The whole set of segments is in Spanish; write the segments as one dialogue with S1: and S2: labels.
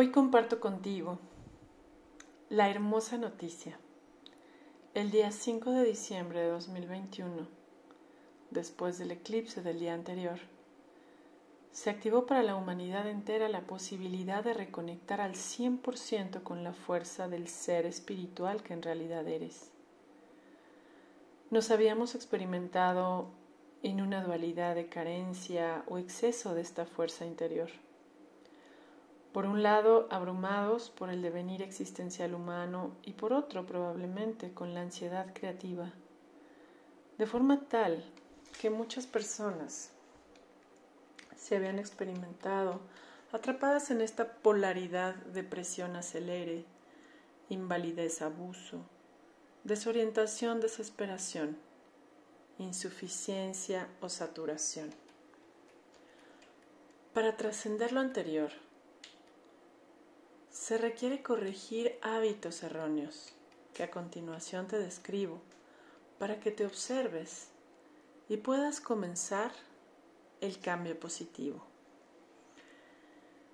S1: Hoy comparto contigo la hermosa noticia. El día 5 de diciembre de 2021, después del eclipse del día anterior, se activó para la humanidad entera la posibilidad de reconectar al 100% con la fuerza del ser espiritual que en realidad eres. Nos habíamos experimentado en una dualidad de carencia o exceso de esta fuerza interior por un lado abrumados por el devenir existencial humano y por otro probablemente con la ansiedad creativa, de forma tal que muchas personas se habían experimentado atrapadas en esta polaridad de presión acelere, invalidez, abuso, desorientación, desesperación, insuficiencia o saturación. Para trascender lo anterior, se requiere corregir hábitos erróneos que a continuación te describo para que te observes y puedas comenzar el cambio positivo.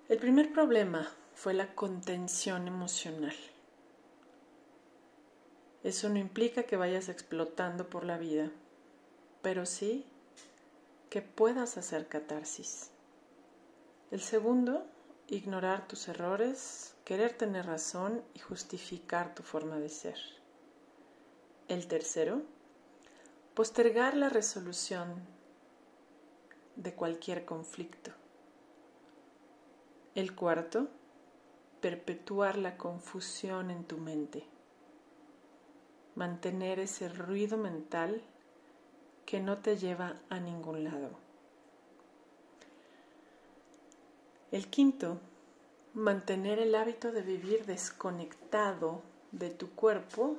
S1: El primer problema fue la contención emocional. Eso no implica que vayas explotando por la vida, pero sí que puedas hacer catarsis. El segundo ignorar tus errores, querer tener razón y justificar tu forma de ser. El tercero, postergar la resolución de cualquier conflicto. El cuarto, perpetuar la confusión en tu mente. Mantener ese ruido mental que no te lleva a ningún lado. El quinto, mantener el hábito de vivir desconectado de tu cuerpo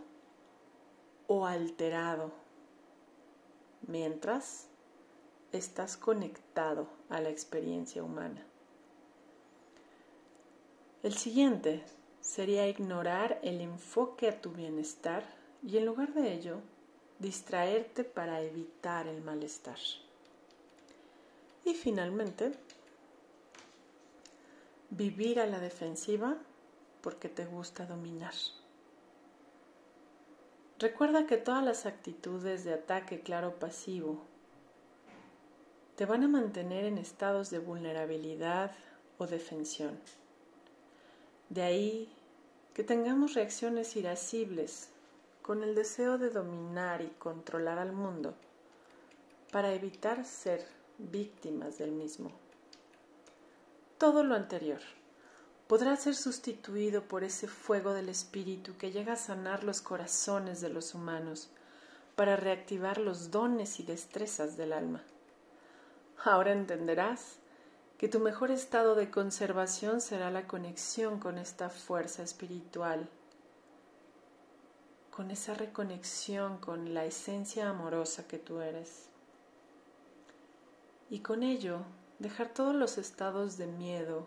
S1: o alterado mientras estás conectado a la experiencia humana. El siguiente sería ignorar el enfoque a tu bienestar y en lugar de ello distraerte para evitar el malestar. Y finalmente, vivir a la defensiva porque te gusta dominar. Recuerda que todas las actitudes de ataque claro pasivo te van a mantener en estados de vulnerabilidad o defensión. De ahí que tengamos reacciones irascibles con el deseo de dominar y controlar al mundo para evitar ser víctimas del mismo todo lo anterior podrá ser sustituido por ese fuego del espíritu que llega a sanar los corazones de los humanos para reactivar los dones y destrezas del alma. Ahora entenderás que tu mejor estado de conservación será la conexión con esta fuerza espiritual, con esa reconexión con la esencia amorosa que tú eres. Y con ello dejar todos los estados de miedo,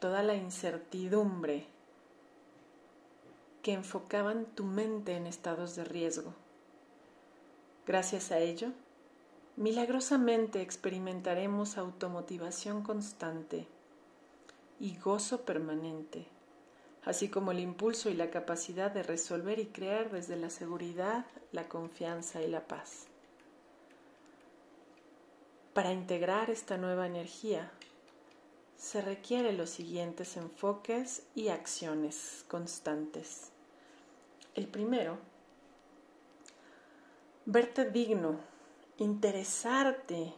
S1: toda la incertidumbre que enfocaban tu mente en estados de riesgo. Gracias a ello, milagrosamente experimentaremos automotivación constante y gozo permanente, así como el impulso y la capacidad de resolver y crear desde la seguridad, la confianza y la paz. Para integrar esta nueva energía se requieren los siguientes enfoques y acciones constantes. El primero, verte digno, interesarte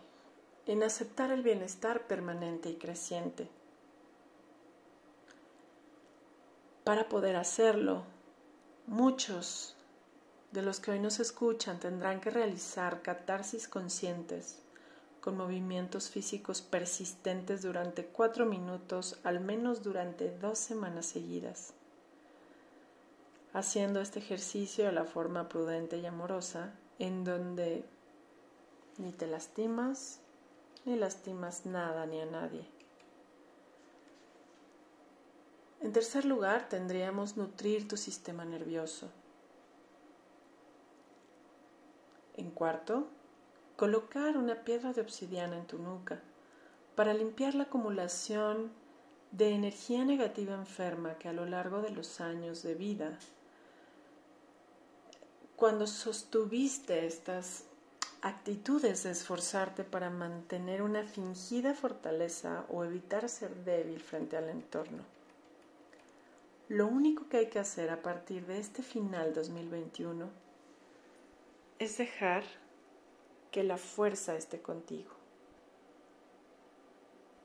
S1: en aceptar el bienestar permanente y creciente. Para poder hacerlo, muchos de los que hoy nos escuchan tendrán que realizar catarsis conscientes con movimientos físicos persistentes durante cuatro minutos, al menos durante dos semanas seguidas. Haciendo este ejercicio de la forma prudente y amorosa, en donde ni te lastimas, ni lastimas nada ni a nadie. En tercer lugar, tendríamos nutrir tu sistema nervioso. En cuarto, colocar una piedra de obsidiana en tu nuca para limpiar la acumulación de energía negativa enferma que a lo largo de los años de vida, cuando sostuviste estas actitudes de esforzarte para mantener una fingida fortaleza o evitar ser débil frente al entorno. Lo único que hay que hacer a partir de este final 2021 es dejar que la fuerza esté contigo.